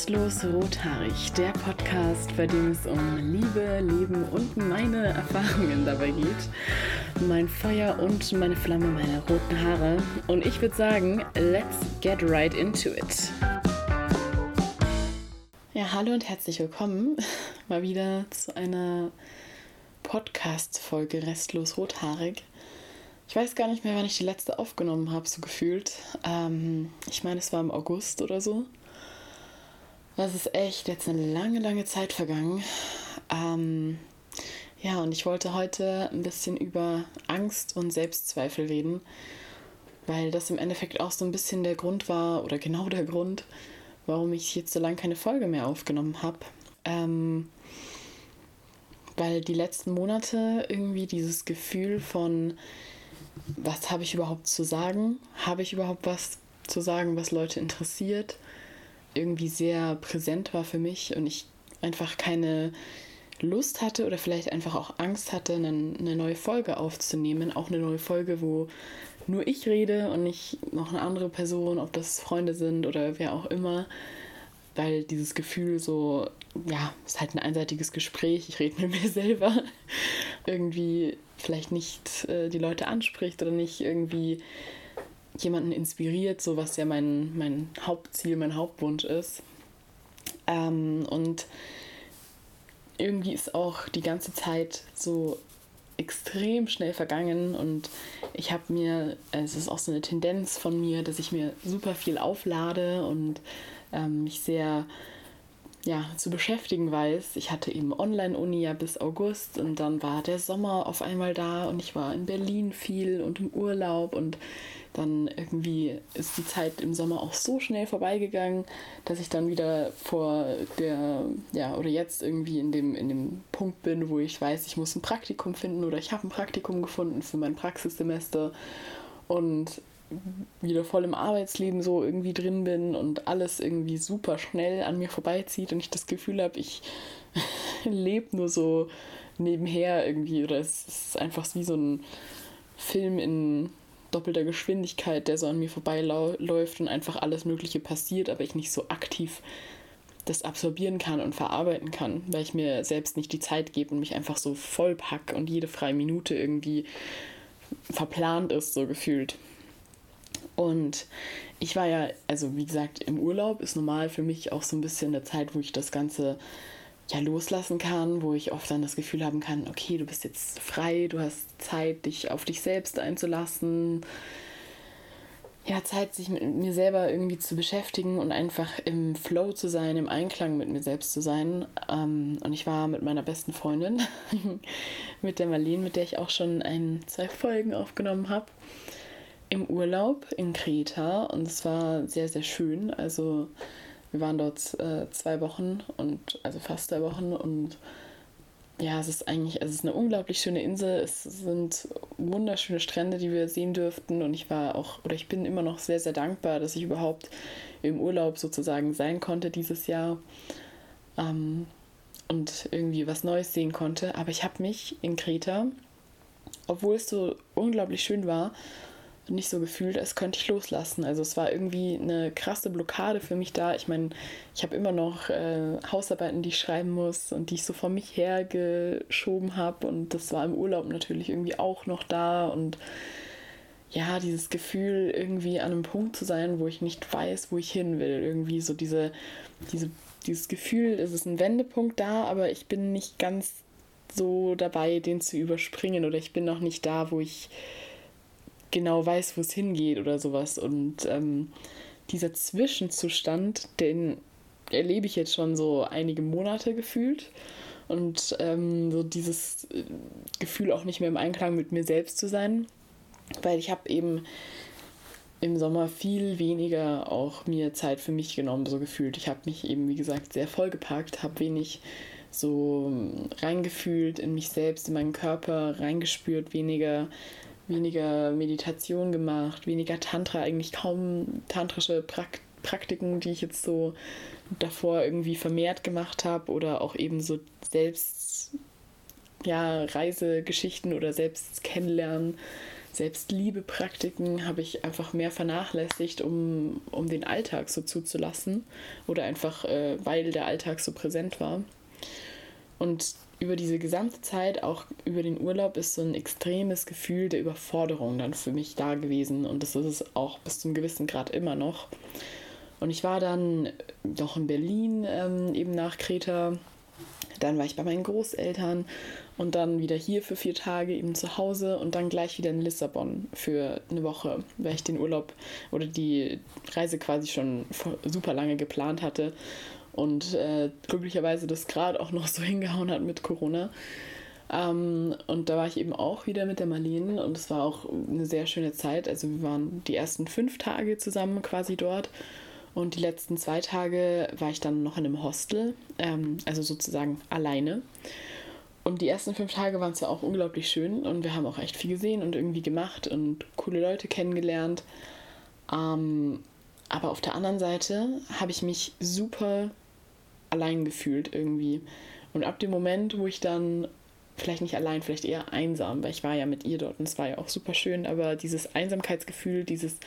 Restlos Rothaarig, der Podcast, bei dem es um Liebe, Leben und meine Erfahrungen dabei geht. Mein Feuer und meine Flamme, meine roten Haare. Und ich würde sagen, let's get right into it. Ja, hallo und herzlich willkommen mal wieder zu einer Podcast-Folge Restlos Rothaarig. Ich weiß gar nicht mehr, wann ich die letzte aufgenommen habe, so gefühlt. Ähm, ich meine, es war im August oder so. Das ist echt jetzt eine lange, lange Zeit vergangen. Ähm, ja, und ich wollte heute ein bisschen über Angst und Selbstzweifel reden, weil das im Endeffekt auch so ein bisschen der Grund war, oder genau der Grund, warum ich jetzt so lange keine Folge mehr aufgenommen habe. Ähm, weil die letzten Monate irgendwie dieses Gefühl von, was habe ich überhaupt zu sagen? Habe ich überhaupt was zu sagen, was Leute interessiert? Irgendwie sehr präsent war für mich und ich einfach keine Lust hatte oder vielleicht einfach auch Angst hatte, eine, neue Folge aufzunehmen. Auch eine neue Folge, wo nur ich rede und nicht noch eine andere Person, ob das Freunde sind oder wer auch immer. Weil dieses Gefühl so, ja, ist halt ein einseitiges Gespräch, ich rede mit mir selber, irgendwie vielleicht nicht äh, die Leute anspricht oder nicht irgendwie jemanden inspiriert, so was ja mein, mein Hauptziel, mein Hauptwunsch ist. Ähm, und irgendwie ist auch die ganze Zeit so extrem schnell vergangen und ich habe mir, es ist auch so eine Tendenz von mir, dass ich mir super viel auflade und ähm, mich sehr ja, zu beschäftigen weiß. Ich hatte eben Online-Uni ja bis August und dann war der Sommer auf einmal da und ich war in Berlin viel und im Urlaub und dann irgendwie ist die Zeit im Sommer auch so schnell vorbeigegangen, dass ich dann wieder vor der, ja, oder jetzt irgendwie in dem, in dem Punkt bin, wo ich weiß, ich muss ein Praktikum finden oder ich habe ein Praktikum gefunden für mein Praxissemester und wieder voll im Arbeitsleben so irgendwie drin bin und alles irgendwie super schnell an mir vorbeizieht und ich das Gefühl habe, ich lebe nur so nebenher irgendwie oder es ist einfach wie so ein Film in doppelter Geschwindigkeit, der so an mir vorbeiläuft und einfach alles Mögliche passiert, aber ich nicht so aktiv das absorbieren kann und verarbeiten kann, weil ich mir selbst nicht die Zeit gebe und mich einfach so voll pack und jede freie Minute irgendwie verplant ist, so gefühlt. Und ich war ja, also wie gesagt, im Urlaub ist normal für mich auch so ein bisschen eine Zeit, wo ich das Ganze ja loslassen kann, wo ich oft dann das Gefühl haben kann, okay, du bist jetzt frei, du hast Zeit, dich auf dich selbst einzulassen. Ja, Zeit, sich mit mir selber irgendwie zu beschäftigen und einfach im Flow zu sein, im Einklang mit mir selbst zu sein. Ähm, und ich war mit meiner besten Freundin, mit der Marlene, mit der ich auch schon ein, zwei Folgen aufgenommen habe, im Urlaub in Kreta. Und es war sehr, sehr schön. Also wir waren dort äh, zwei Wochen und also fast zwei Wochen und ja, es ist eigentlich, es ist eine unglaublich schöne Insel. Es sind wunderschöne Strände, die wir sehen dürften. Und ich war auch, oder ich bin immer noch sehr, sehr dankbar, dass ich überhaupt im Urlaub sozusagen sein konnte dieses Jahr. Ähm, und irgendwie was Neues sehen konnte. Aber ich habe mich in Kreta, obwohl es so unglaublich schön war, nicht so gefühlt, als könnte ich loslassen. Also es war irgendwie eine krasse Blockade für mich da. Ich meine, ich habe immer noch äh, Hausarbeiten, die ich schreiben muss und die ich so vor mich hergeschoben habe. Und das war im Urlaub natürlich irgendwie auch noch da. Und ja, dieses Gefühl, irgendwie an einem Punkt zu sein, wo ich nicht weiß, wo ich hin will. Irgendwie so diese, diese, dieses Gefühl, es ist ein Wendepunkt da, aber ich bin nicht ganz so dabei, den zu überspringen. Oder ich bin noch nicht da, wo ich genau weiß, wo es hingeht oder sowas. Und ähm, dieser Zwischenzustand, den erlebe ich jetzt schon so einige Monate gefühlt. Und ähm, so dieses äh, Gefühl auch nicht mehr im Einklang mit mir selbst zu sein. Weil ich habe eben im Sommer viel weniger auch mir Zeit für mich genommen, so gefühlt. Ich habe mich eben, wie gesagt, sehr vollgepackt, habe wenig so reingefühlt in mich selbst, in meinen Körper, reingespürt, weniger weniger Meditation gemacht, weniger Tantra, eigentlich kaum tantrische Prakt Praktiken, die ich jetzt so davor irgendwie vermehrt gemacht habe oder auch eben so selbst ja, Reisegeschichten oder selbst kennenlernen Selbstliebe-Praktiken habe ich einfach mehr vernachlässigt, um, um den Alltag so zuzulassen oder einfach, äh, weil der Alltag so präsent war. Und über diese gesamte Zeit, auch über den Urlaub, ist so ein extremes Gefühl der Überforderung dann für mich da gewesen. Und das ist es auch bis zum gewissen Grad immer noch. Und ich war dann noch in Berlin, ähm, eben nach Kreta. Dann war ich bei meinen Großeltern und dann wieder hier für vier Tage eben zu Hause und dann gleich wieder in Lissabon für eine Woche, weil ich den Urlaub oder die Reise quasi schon super lange geplant hatte und äh, glücklicherweise das gerade auch noch so hingehauen hat mit Corona. Ähm, und da war ich eben auch wieder mit der Marlene und es war auch eine sehr schöne Zeit. Also wir waren die ersten fünf Tage zusammen quasi dort und die letzten zwei Tage war ich dann noch in einem Hostel, ähm, also sozusagen alleine. Und die ersten fünf Tage waren ja auch unglaublich schön und wir haben auch echt viel gesehen und irgendwie gemacht und coole Leute kennengelernt. Ähm, aber auf der anderen Seite habe ich mich super allein gefühlt irgendwie. Und ab dem Moment, wo ich dann, vielleicht nicht allein, vielleicht eher einsam, weil ich war ja mit ihr dort und es war ja auch super schön, aber dieses Einsamkeitsgefühl, dieses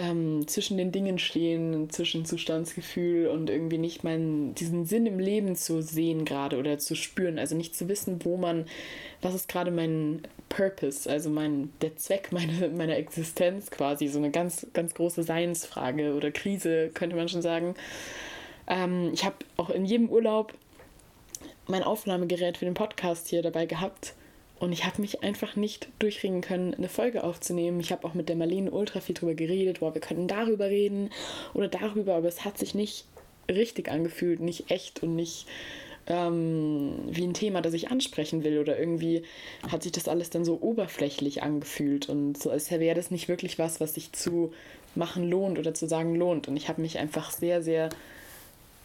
ähm, zwischen den Dingen stehen, ein Zwischenzustandsgefühl und irgendwie nicht meinen, diesen Sinn im Leben zu sehen gerade oder zu spüren, also nicht zu wissen, wo man, was ist gerade mein Purpose, also mein, der Zweck meiner, meiner Existenz quasi, so eine ganz, ganz große Seinsfrage oder Krise, könnte man schon sagen. Ähm, ich habe auch in jedem Urlaub mein Aufnahmegerät für den Podcast hier dabei gehabt. Und ich habe mich einfach nicht durchringen können, eine Folge aufzunehmen. Ich habe auch mit der Marlene ultra viel drüber geredet, boah, wir könnten darüber reden oder darüber, aber es hat sich nicht richtig angefühlt, nicht echt und nicht ähm, wie ein Thema, das ich ansprechen will. Oder irgendwie hat sich das alles dann so oberflächlich angefühlt und so, als wäre das nicht wirklich was, was sich zu machen lohnt oder zu sagen lohnt. Und ich habe mich einfach sehr, sehr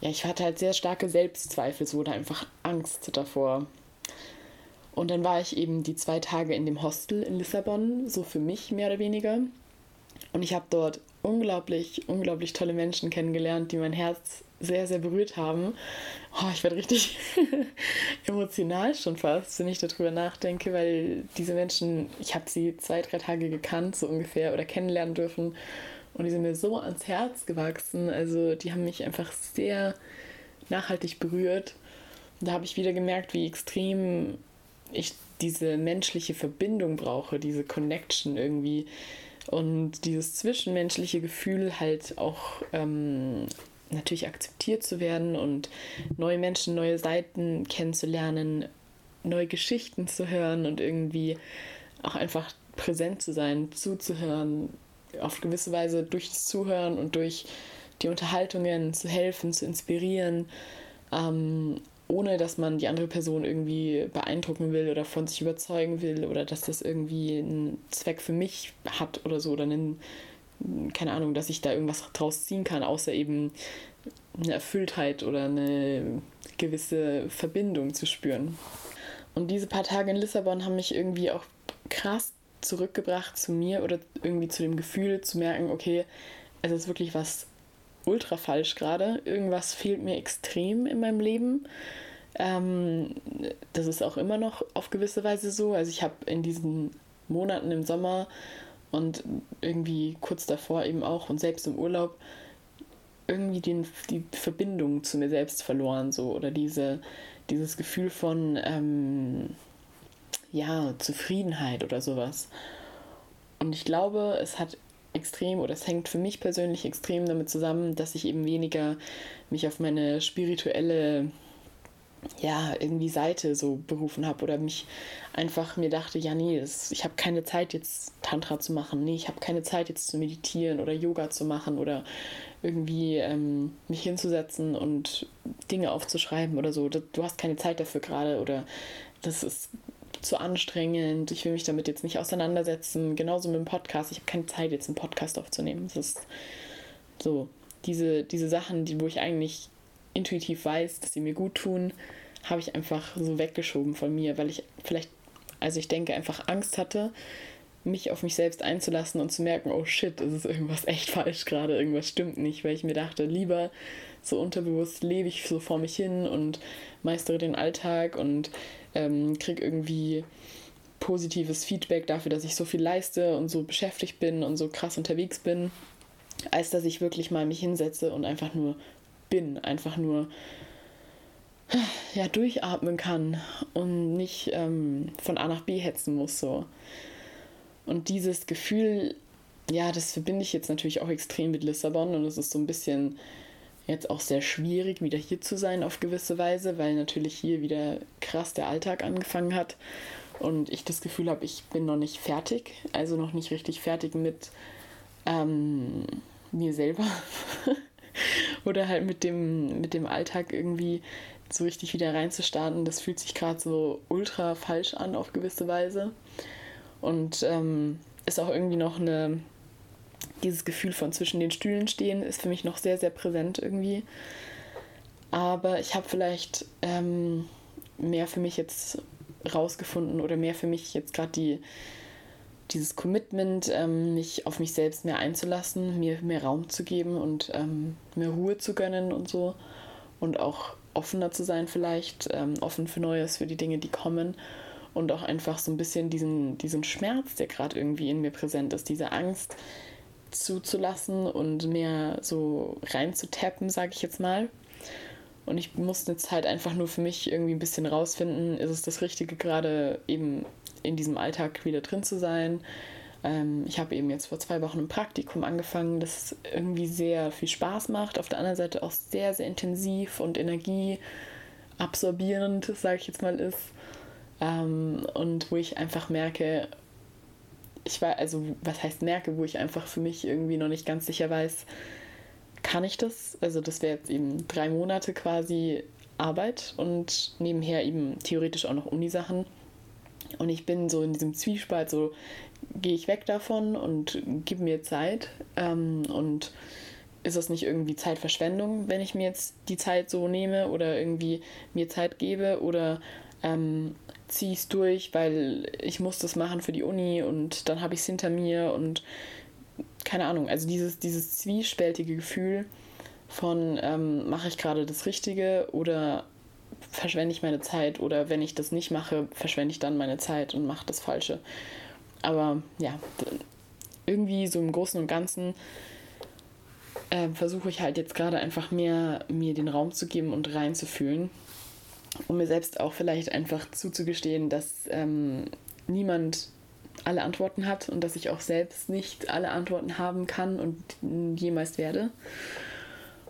ja, ich hatte halt sehr starke Selbstzweifel, so oder einfach Angst davor. Und dann war ich eben die zwei Tage in dem Hostel in Lissabon, so für mich mehr oder weniger. Und ich habe dort unglaublich, unglaublich tolle Menschen kennengelernt, die mein Herz sehr, sehr berührt haben. Oh, ich werde richtig emotional schon fast, wenn ich darüber nachdenke, weil diese Menschen, ich habe sie zwei, drei Tage gekannt, so ungefähr, oder kennenlernen dürfen. Und die sind mir so ans Herz gewachsen. Also die haben mich einfach sehr nachhaltig berührt. Und da habe ich wieder gemerkt, wie extrem ich diese menschliche Verbindung brauche, diese Connection irgendwie. Und dieses zwischenmenschliche Gefühl halt auch ähm, natürlich akzeptiert zu werden und neue Menschen, neue Seiten kennenzulernen, neue Geschichten zu hören und irgendwie auch einfach präsent zu sein, zuzuhören, auf gewisse Weise durch das Zuhören und durch die Unterhaltungen zu helfen, zu inspirieren, ähm, ohne dass man die andere Person irgendwie beeindrucken will oder von sich überzeugen will oder dass das irgendwie einen Zweck für mich hat oder so oder einen, keine Ahnung, dass ich da irgendwas draus ziehen kann, außer eben eine Erfülltheit oder eine gewisse Verbindung zu spüren. Und diese paar Tage in Lissabon haben mich irgendwie auch krass zurückgebracht zu mir oder irgendwie zu dem Gefühl zu merken, okay, es ist wirklich was ultra falsch gerade. Irgendwas fehlt mir extrem in meinem Leben. Ähm, das ist auch immer noch auf gewisse Weise so. Also ich habe in diesen Monaten im Sommer und irgendwie kurz davor eben auch und selbst im Urlaub irgendwie den, die Verbindung zu mir selbst verloren so oder diese, dieses Gefühl von ähm, ja, Zufriedenheit oder sowas. Und ich glaube, es hat extrem oder es hängt für mich persönlich extrem damit zusammen, dass ich eben weniger mich auf meine spirituelle ja, irgendwie Seite so berufen habe oder mich einfach mir dachte, ja, nee, das, ich habe keine Zeit jetzt Tantra zu machen, nee, ich habe keine Zeit jetzt zu meditieren oder Yoga zu machen oder irgendwie ähm, mich hinzusetzen und Dinge aufzuschreiben oder so. Du hast keine Zeit dafür gerade oder das ist zu anstrengend, ich will mich damit jetzt nicht auseinandersetzen. Genauso mit dem Podcast. Ich habe keine Zeit, jetzt einen Podcast aufzunehmen. Das ist so, diese, diese Sachen, die, wo ich eigentlich intuitiv weiß, dass sie mir gut tun, habe ich einfach so weggeschoben von mir, weil ich vielleicht, also ich denke, einfach Angst hatte, mich auf mich selbst einzulassen und zu merken, oh shit, es ist irgendwas echt falsch gerade, irgendwas stimmt nicht, weil ich mir dachte, lieber so unterbewusst lebe ich so vor mich hin und meistere den Alltag und ähm, kriege irgendwie positives Feedback dafür, dass ich so viel leiste und so beschäftigt bin und so krass unterwegs bin, als dass ich wirklich mal mich hinsetze und einfach nur bin, einfach nur ja, durchatmen kann und nicht ähm, von A nach B hetzen muss. So. Und dieses Gefühl, ja, das verbinde ich jetzt natürlich auch extrem mit Lissabon und es ist so ein bisschen jetzt auch sehr schwierig, wieder hier zu sein auf gewisse Weise, weil natürlich hier wieder krass der Alltag angefangen hat und ich das Gefühl habe, ich bin noch nicht fertig, also noch nicht richtig fertig mit ähm, mir selber oder halt mit dem, mit dem Alltag irgendwie so richtig wieder reinzustarten. Das fühlt sich gerade so ultra falsch an auf gewisse Weise und ähm, ist auch irgendwie noch eine dieses Gefühl von zwischen den Stühlen stehen ist für mich noch sehr, sehr präsent irgendwie. Aber ich habe vielleicht ähm, mehr für mich jetzt rausgefunden oder mehr für mich jetzt gerade die, dieses Commitment, ähm, mich auf mich selbst mehr einzulassen, mir mehr Raum zu geben und ähm, mehr Ruhe zu gönnen und so. Und auch offener zu sein vielleicht, ähm, offen für Neues, für die Dinge, die kommen. Und auch einfach so ein bisschen diesen, diesen Schmerz, der gerade irgendwie in mir präsent ist, diese Angst, zuzulassen und mehr so reinzutappen, sage ich jetzt mal. Und ich musste jetzt halt einfach nur für mich irgendwie ein bisschen rausfinden, ist es das Richtige, gerade eben in diesem Alltag wieder drin zu sein. Ähm, ich habe eben jetzt vor zwei Wochen ein Praktikum angefangen, das irgendwie sehr viel Spaß macht, auf der anderen Seite auch sehr, sehr intensiv und energieabsorbierend, sage ich jetzt mal, ist. Ähm, und wo ich einfach merke, ich war, also was heißt merke, wo ich einfach für mich irgendwie noch nicht ganz sicher weiß, kann ich das? Also das wäre jetzt eben drei Monate quasi Arbeit und nebenher eben theoretisch auch noch Unisachen. Und ich bin so in diesem Zwiespalt, so gehe ich weg davon und gebe mir Zeit. Ähm, und ist das nicht irgendwie Zeitverschwendung, wenn ich mir jetzt die Zeit so nehme oder irgendwie mir Zeit gebe? Oder ähm, ziehe es durch, weil ich muss das machen für die Uni und dann habe ich es hinter mir und keine Ahnung, also dieses, dieses zwiespältige Gefühl von ähm, mache ich gerade das Richtige oder verschwende ich meine Zeit oder wenn ich das nicht mache, verschwende ich dann meine Zeit und mache das Falsche. Aber ja, irgendwie so im Großen und Ganzen äh, versuche ich halt jetzt gerade einfach mehr mir den Raum zu geben und reinzufühlen um mir selbst auch vielleicht einfach zuzugestehen, dass ähm, niemand alle Antworten hat und dass ich auch selbst nicht alle Antworten haben kann und jemals werde.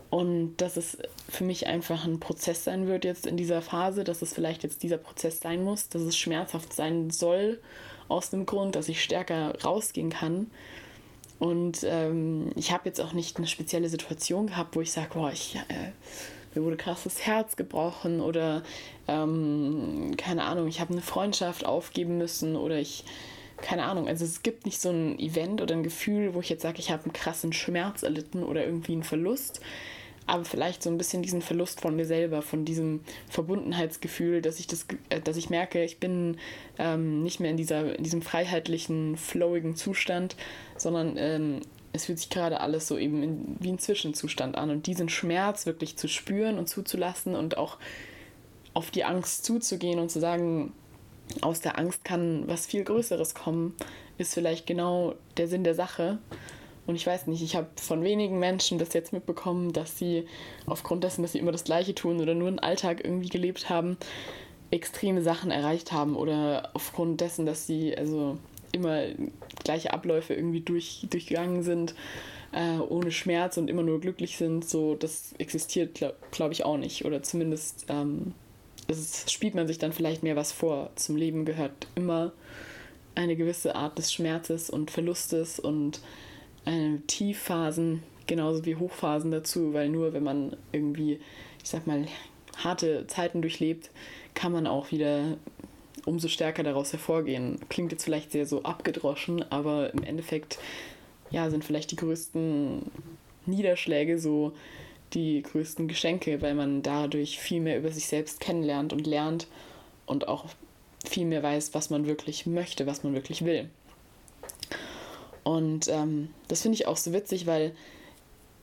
Und dass es für mich einfach ein Prozess sein wird jetzt in dieser Phase, dass es vielleicht jetzt dieser Prozess sein muss, dass es schmerzhaft sein soll, aus dem Grund, dass ich stärker rausgehen kann. Und ähm, ich habe jetzt auch nicht eine spezielle Situation gehabt, wo ich sage, boah, ich äh, mir wurde krass das Herz gebrochen oder ähm, keine Ahnung, ich habe eine Freundschaft aufgeben müssen oder ich, keine Ahnung, also es gibt nicht so ein Event oder ein Gefühl, wo ich jetzt sage, ich habe einen krassen Schmerz erlitten oder irgendwie einen Verlust, aber vielleicht so ein bisschen diesen Verlust von mir selber, von diesem Verbundenheitsgefühl, dass ich das, äh, dass ich merke, ich bin ähm, nicht mehr in dieser, in diesem freiheitlichen, flowigen Zustand, sondern ähm, es fühlt sich gerade alles so eben in, wie ein Zwischenzustand an. Und diesen Schmerz wirklich zu spüren und zuzulassen und auch auf die Angst zuzugehen und zu sagen, aus der Angst kann was viel Größeres kommen, ist vielleicht genau der Sinn der Sache. Und ich weiß nicht, ich habe von wenigen Menschen bis jetzt mitbekommen, dass sie aufgrund dessen, dass sie immer das Gleiche tun oder nur einen Alltag irgendwie gelebt haben, extreme Sachen erreicht haben oder aufgrund dessen, dass sie also immer gleiche Abläufe irgendwie durch, durchgegangen sind, äh, ohne Schmerz und immer nur glücklich sind, so das existiert, glaube glaub ich, auch nicht. Oder zumindest ähm, es spielt man sich dann vielleicht mehr was vor. Zum Leben gehört immer eine gewisse Art des Schmerzes und Verlustes und äh, Tiefphasen genauso wie Hochphasen dazu, weil nur wenn man irgendwie, ich sag mal, harte Zeiten durchlebt, kann man auch wieder umso stärker daraus hervorgehen. Klingt jetzt vielleicht sehr so abgedroschen, aber im Endeffekt ja, sind vielleicht die größten Niederschläge so die größten Geschenke, weil man dadurch viel mehr über sich selbst kennenlernt und lernt und auch viel mehr weiß, was man wirklich möchte, was man wirklich will. Und ähm, das finde ich auch so witzig, weil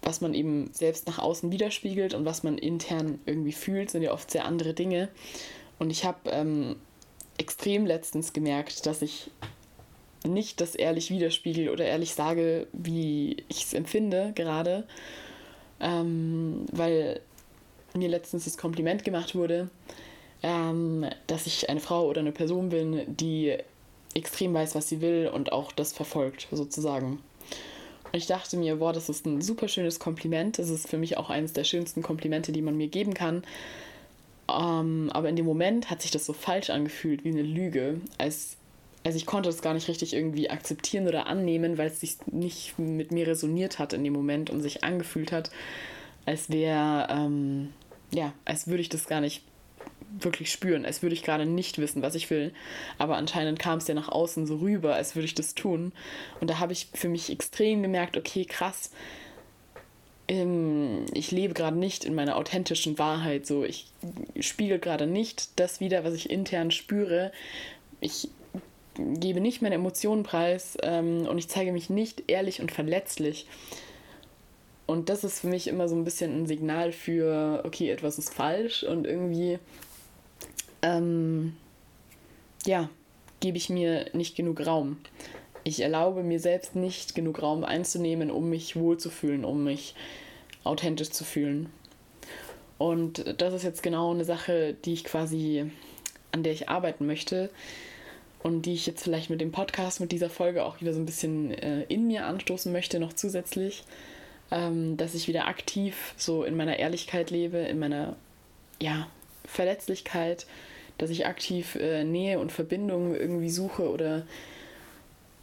was man eben selbst nach außen widerspiegelt und was man intern irgendwie fühlt, sind ja oft sehr andere Dinge. Und ich habe ähm, extrem letztens gemerkt, dass ich nicht das ehrlich widerspiegel oder ehrlich sage, wie ich es empfinde gerade, ähm, weil mir letztens das Kompliment gemacht wurde, ähm, dass ich eine Frau oder eine Person bin, die extrem weiß, was sie will und auch das verfolgt, sozusagen. Und ich dachte mir, boah, das ist ein super schönes Kompliment. Das ist für mich auch eines der schönsten Komplimente, die man mir geben kann. Ähm, aber in dem Moment hat sich das so falsch angefühlt, wie eine Lüge. Als, also ich konnte das gar nicht richtig irgendwie akzeptieren oder annehmen, weil es sich nicht mit mir resoniert hat in dem Moment und sich angefühlt hat, als wäre, ähm, ja, als würde ich das gar nicht wirklich spüren, als würde ich gerade nicht wissen, was ich will. Aber anscheinend kam es ja nach außen so rüber, als würde ich das tun. Und da habe ich für mich extrem gemerkt, okay, krass, ähm, ich lebe gerade nicht in meiner authentischen Wahrheit. So, ich spiegel gerade nicht das wieder, was ich intern spüre. Ich gebe nicht meine Emotionen preis ähm, und ich zeige mich nicht ehrlich und verletzlich. Und das ist für mich immer so ein bisschen ein Signal für, okay, etwas ist falsch und irgendwie ähm, ja, gebe ich mir nicht genug Raum. Ich erlaube mir selbst nicht genug Raum einzunehmen, um mich wohlzufühlen, um mich authentisch zu fühlen. Und das ist jetzt genau eine Sache, die ich quasi, an der ich arbeiten möchte und die ich jetzt vielleicht mit dem Podcast, mit dieser Folge auch wieder so ein bisschen äh, in mir anstoßen möchte, noch zusätzlich, ähm, dass ich wieder aktiv so in meiner Ehrlichkeit lebe, in meiner ja, Verletzlichkeit, dass ich aktiv äh, Nähe und Verbindung irgendwie suche oder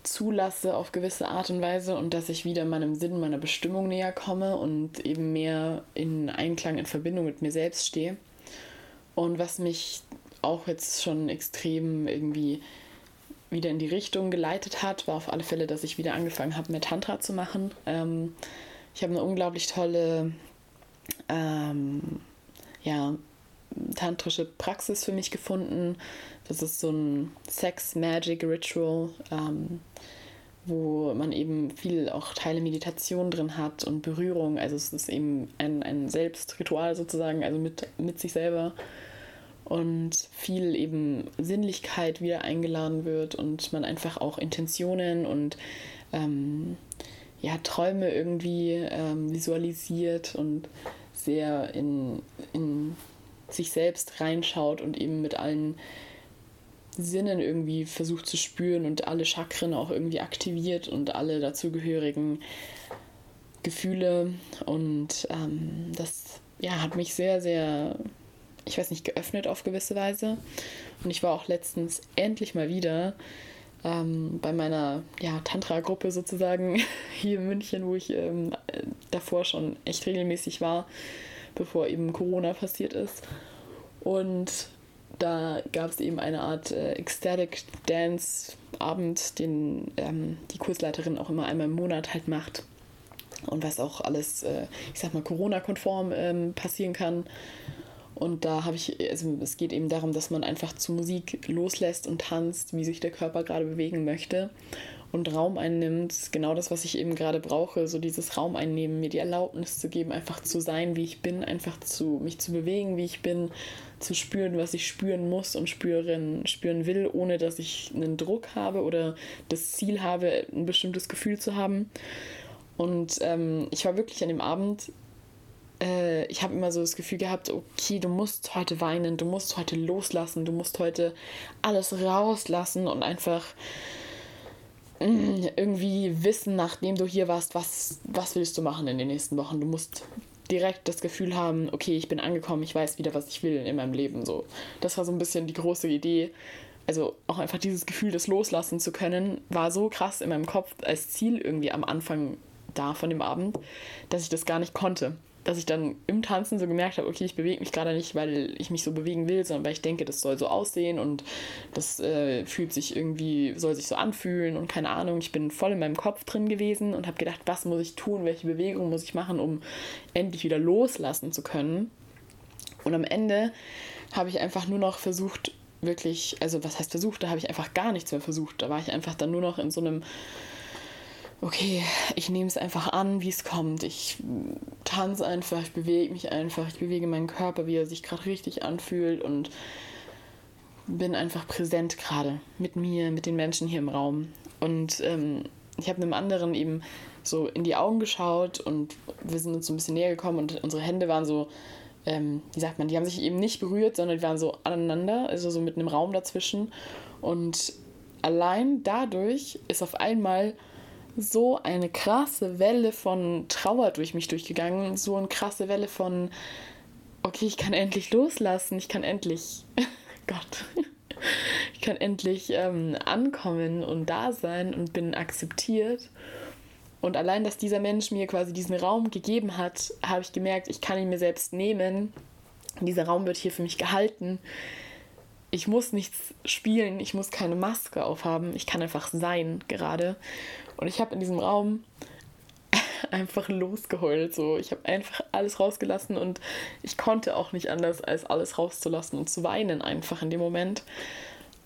zulasse auf gewisse Art und Weise und dass ich wieder meinem Sinn, meiner Bestimmung näher komme und eben mehr in Einklang, in Verbindung mit mir selbst stehe. Und was mich auch jetzt schon extrem irgendwie wieder in die Richtung geleitet hat, war auf alle Fälle, dass ich wieder angefangen habe, mehr Tantra zu machen. Ähm, ich habe eine unglaublich tolle ähm, ja, tantrische Praxis für mich gefunden. Das ist so ein Sex-Magic-Ritual, ähm, wo man eben viel auch Teile Meditation drin hat und Berührung. Also es ist eben ein, ein Selbstritual sozusagen, also mit, mit sich selber. Und viel eben Sinnlichkeit wieder eingeladen wird und man einfach auch Intentionen und ähm, ja, Träume irgendwie ähm, visualisiert und sehr in, in sich selbst reinschaut und eben mit allen Sinnen irgendwie versucht zu spüren und alle Chakren auch irgendwie aktiviert und alle dazugehörigen Gefühle. Und ähm, das ja, hat mich sehr, sehr, ich weiß nicht, geöffnet auf gewisse Weise. Und ich war auch letztens endlich mal wieder ähm, bei meiner ja, Tantra-Gruppe sozusagen hier in München, wo ich ähm, davor schon echt regelmäßig war bevor eben Corona passiert ist. Und da gab es eben eine Art äh, Ecstatic Dance Abend, den ähm, die Kursleiterin auch immer einmal im Monat halt macht. Und was auch alles, äh, ich sag mal, Corona-konform ähm, passieren kann. Und da habe ich, also es geht eben darum, dass man einfach zu Musik loslässt und tanzt, wie sich der Körper gerade bewegen möchte und Raum einnimmt, genau das, was ich eben gerade brauche, so dieses Raum einnehmen, mir die Erlaubnis zu geben, einfach zu sein, wie ich bin, einfach zu mich zu bewegen, wie ich bin, zu spüren, was ich spüren muss und spüren, spüren will, ohne dass ich einen Druck habe oder das Ziel habe, ein bestimmtes Gefühl zu haben. Und ähm, ich war wirklich an dem Abend äh, ich habe immer so das Gefühl gehabt, okay, du musst heute weinen, du musst heute loslassen, du musst heute alles rauslassen und einfach irgendwie wissen, nachdem du hier warst, was, was willst du machen in den nächsten Wochen. Du musst direkt das Gefühl haben, okay, ich bin angekommen, ich weiß wieder, was ich will in meinem Leben. So. Das war so ein bisschen die große Idee. Also auch einfach dieses Gefühl, das loslassen zu können, war so krass in meinem Kopf als Ziel irgendwie am Anfang da von dem Abend, dass ich das gar nicht konnte dass ich dann im Tanzen so gemerkt habe, okay, ich bewege mich gerade nicht, weil ich mich so bewegen will, sondern weil ich denke, das soll so aussehen und das äh, fühlt sich irgendwie, soll sich so anfühlen und keine Ahnung. Ich bin voll in meinem Kopf drin gewesen und habe gedacht, was muss ich tun, welche Bewegung muss ich machen, um endlich wieder loslassen zu können. Und am Ende habe ich einfach nur noch versucht, wirklich, also was heißt versucht, da habe ich einfach gar nichts mehr versucht. Da war ich einfach dann nur noch in so einem okay, ich nehme es einfach an, wie es kommt. Ich tanze einfach, ich bewege mich einfach, ich bewege meinen Körper, wie er sich gerade richtig anfühlt und bin einfach präsent gerade mit mir, mit den Menschen hier im Raum. Und ähm, ich habe einem anderen eben so in die Augen geschaut und wir sind uns so ein bisschen näher gekommen und unsere Hände waren so, ähm, wie sagt man, die haben sich eben nicht berührt, sondern die waren so aneinander, also so mit einem Raum dazwischen. Und allein dadurch ist auf einmal so eine krasse Welle von Trauer durch mich durchgegangen, so eine krasse Welle von, okay, ich kann endlich loslassen, ich kann endlich, Gott, ich kann endlich ähm, ankommen und da sein und bin akzeptiert. Und allein, dass dieser Mensch mir quasi diesen Raum gegeben hat, habe ich gemerkt, ich kann ihn mir selbst nehmen. Dieser Raum wird hier für mich gehalten. Ich muss nichts spielen, ich muss keine Maske aufhaben, ich kann einfach sein gerade. Und ich habe in diesem Raum einfach losgeheult. So. Ich habe einfach alles rausgelassen und ich konnte auch nicht anders, als alles rauszulassen und zu weinen einfach in dem Moment.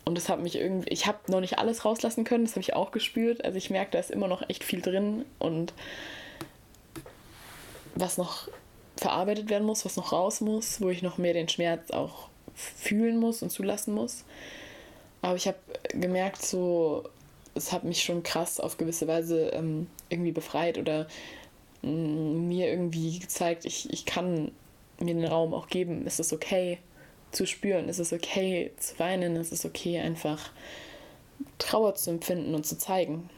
Und das hat mich irgendwie, ich habe noch nicht alles rauslassen können, das habe ich auch gespürt. Also ich merke, da ist immer noch echt viel drin und was noch verarbeitet werden muss, was noch raus muss, wo ich noch mehr den Schmerz auch fühlen muss und zulassen muss. Aber ich habe gemerkt, so, es hat mich schon krass auf gewisse Weise ähm, irgendwie befreit oder mm, mir irgendwie gezeigt, ich, ich kann mir den Raum auch geben, es ist okay zu spüren, es ist okay zu weinen, es ist okay einfach Trauer zu empfinden und zu zeigen.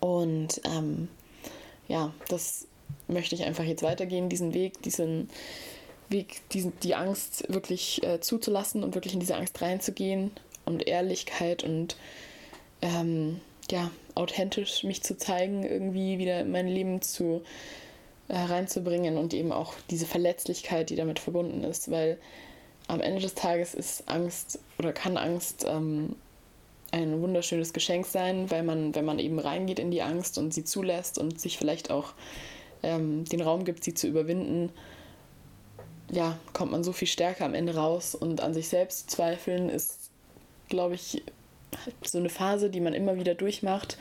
Und ähm, ja, das möchte ich einfach jetzt weitergehen, diesen Weg, diesen diesen, die Angst wirklich äh, zuzulassen und wirklich in diese Angst reinzugehen und Ehrlichkeit und ähm, ja, authentisch mich zu zeigen, irgendwie wieder in mein Leben zu äh, reinzubringen und eben auch diese Verletzlichkeit, die damit verbunden ist, weil am Ende des Tages ist Angst oder kann Angst ähm, ein wunderschönes Geschenk sein, weil man, wenn man eben reingeht in die Angst und sie zulässt und sich vielleicht auch ähm, den Raum gibt, sie zu überwinden, ja, kommt man so viel stärker am Ende raus und an sich selbst zweifeln ist, glaube ich, so eine Phase, die man immer wieder durchmacht,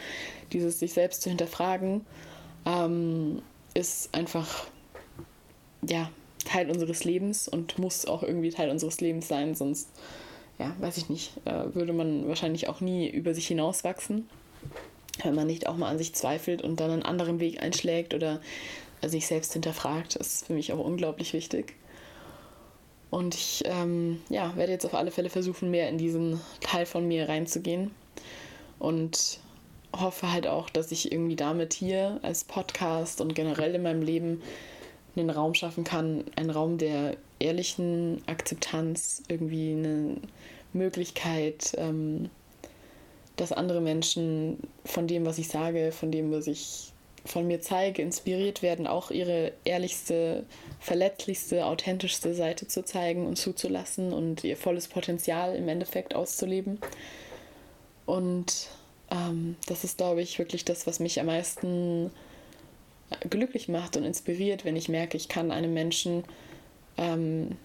dieses sich selbst zu hinterfragen, ähm, ist einfach, ja, Teil unseres Lebens und muss auch irgendwie Teil unseres Lebens sein, sonst, ja, weiß ich nicht, äh, würde man wahrscheinlich auch nie über sich hinauswachsen, wenn man nicht auch mal an sich zweifelt und dann einen anderen Weg einschlägt oder sich selbst hinterfragt. Das ist für mich auch unglaublich wichtig. Und ich ähm, ja, werde jetzt auf alle Fälle versuchen, mehr in diesen Teil von mir reinzugehen. Und hoffe halt auch, dass ich irgendwie damit hier als Podcast und generell in meinem Leben einen Raum schaffen kann, einen Raum der ehrlichen Akzeptanz, irgendwie eine Möglichkeit, ähm, dass andere Menschen von dem, was ich sage, von dem, was ich von mir zeige, inspiriert werden, auch ihre ehrlichste, verletzlichste, authentischste Seite zu zeigen und zuzulassen und ihr volles Potenzial im Endeffekt auszuleben. Und ähm, das ist, glaube ich, wirklich das, was mich am meisten glücklich macht und inspiriert, wenn ich merke, ich kann einem Menschen ähm,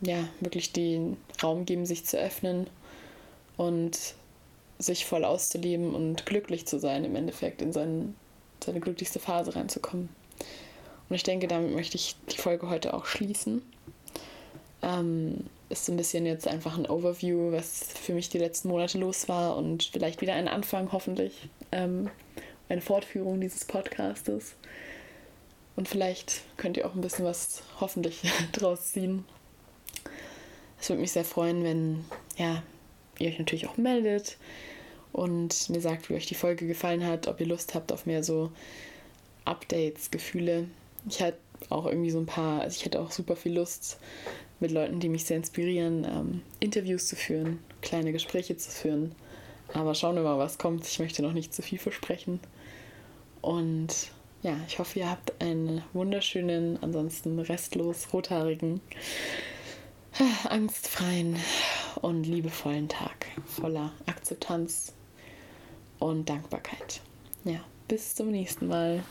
ja wirklich den Raum geben, sich zu öffnen und sich voll auszuleben und glücklich zu sein im Endeffekt, in seinen, seine glücklichste Phase reinzukommen. Und ich denke, damit möchte ich die Folge heute auch schließen. Ähm, ist so ein bisschen jetzt einfach ein Overview, was für mich die letzten Monate los war und vielleicht wieder ein Anfang, hoffentlich. Ähm, eine Fortführung dieses Podcastes. Und vielleicht könnt ihr auch ein bisschen was hoffentlich draus ziehen. Es würde mich sehr freuen, wenn ja, ihr euch natürlich auch meldet und mir sagt, wie euch die Folge gefallen hat, ob ihr Lust habt auf mehr so Updates, Gefühle. Ich hatte auch irgendwie so ein paar, also ich hätte auch super viel Lust, mit Leuten, die mich sehr inspirieren, ähm, Interviews zu führen, kleine Gespräche zu führen. Aber schauen wir mal, was kommt. Ich möchte noch nicht zu viel versprechen. Und ja, ich hoffe, ihr habt einen wunderschönen, ansonsten restlos rothaarigen, angstfreien und liebevollen Tag voller Akzeptanz und Dankbarkeit. Ja, bis zum nächsten Mal.